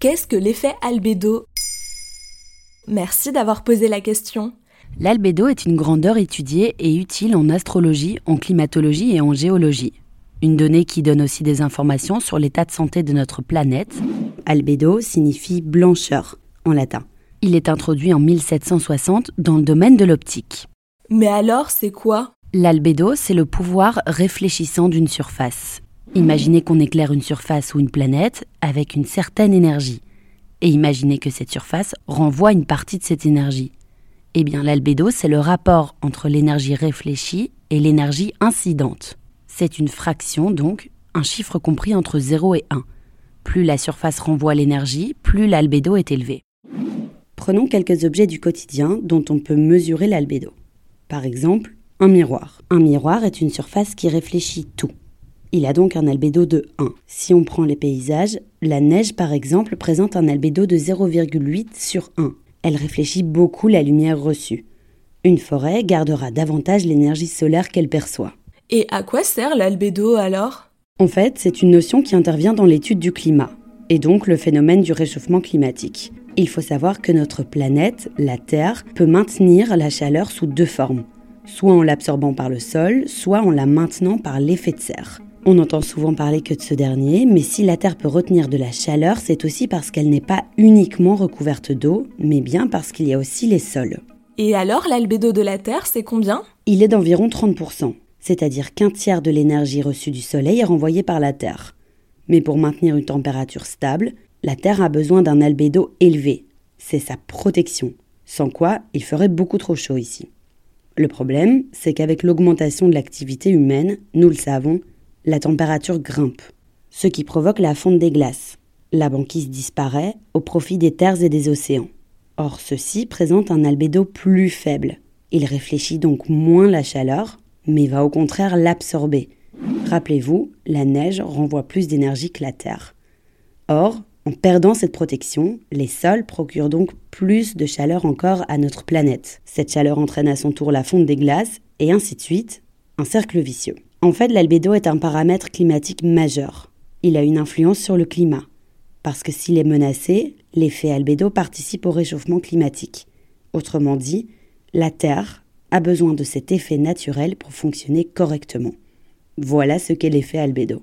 Qu'est-ce que l'effet albédo Merci d'avoir posé la question. L'albédo est une grandeur étudiée et utile en astrologie, en climatologie et en géologie. Une donnée qui donne aussi des informations sur l'état de santé de notre planète. Albédo signifie blancheur en latin. Il est introduit en 1760 dans le domaine de l'optique. Mais alors, c'est quoi? L'albédo, c'est le pouvoir réfléchissant d'une surface. Imaginez qu'on éclaire une surface ou une planète avec une certaine énergie. Et imaginez que cette surface renvoie une partie de cette énergie. Eh bien, l'albédo, c'est le rapport entre l'énergie réfléchie et l'énergie incidente. C'est une fraction, donc, un chiffre compris entre 0 et 1. Plus la surface renvoie l'énergie, plus l'albédo est élevé. Prenons quelques objets du quotidien dont on peut mesurer l'albédo. Par exemple, un miroir. Un miroir est une surface qui réfléchit tout. Il a donc un albédo de 1. Si on prend les paysages, la neige par exemple présente un albédo de 0,8 sur 1. Elle réfléchit beaucoup la lumière reçue. Une forêt gardera davantage l'énergie solaire qu'elle perçoit. Et à quoi sert l'albédo alors? En fait, c'est une notion qui intervient dans l'étude du climat, et donc le phénomène du réchauffement climatique. Il faut savoir que notre planète, la Terre, peut maintenir la chaleur sous deux formes, soit en l'absorbant par le sol, soit en la maintenant par l'effet de serre. On entend souvent parler que de ce dernier, mais si la Terre peut retenir de la chaleur, c'est aussi parce qu'elle n'est pas uniquement recouverte d'eau, mais bien parce qu'il y a aussi les sols. Et alors l'albédo de la Terre, c'est combien? Il est d'environ 30%, c'est-à-dire qu'un tiers de l'énergie reçue du Soleil est renvoyée par la Terre. Mais pour maintenir une température stable, la Terre a besoin d'un albédo élevé. C'est sa protection, sans quoi il ferait beaucoup trop chaud ici. Le problème, c'est qu'avec l'augmentation de l'activité humaine, nous le savons, la température grimpe, ce qui provoque la fonte des glaces. La banquise disparaît au profit des terres et des océans. Or, ceux-ci présentent un albédo plus faible. Il réfléchit donc moins la chaleur, mais va au contraire l'absorber. Rappelez-vous, la neige renvoie plus d'énergie que la Terre. Or, en perdant cette protection, les sols procurent donc plus de chaleur encore à notre planète. Cette chaleur entraîne à son tour la fonte des glaces, et ainsi de suite, un cercle vicieux. En fait, l'albédo est un paramètre climatique majeur. Il a une influence sur le climat. Parce que s'il est menacé, l'effet albédo participe au réchauffement climatique. Autrement dit, la Terre a besoin de cet effet naturel pour fonctionner correctement. Voilà ce qu'est l'effet albédo.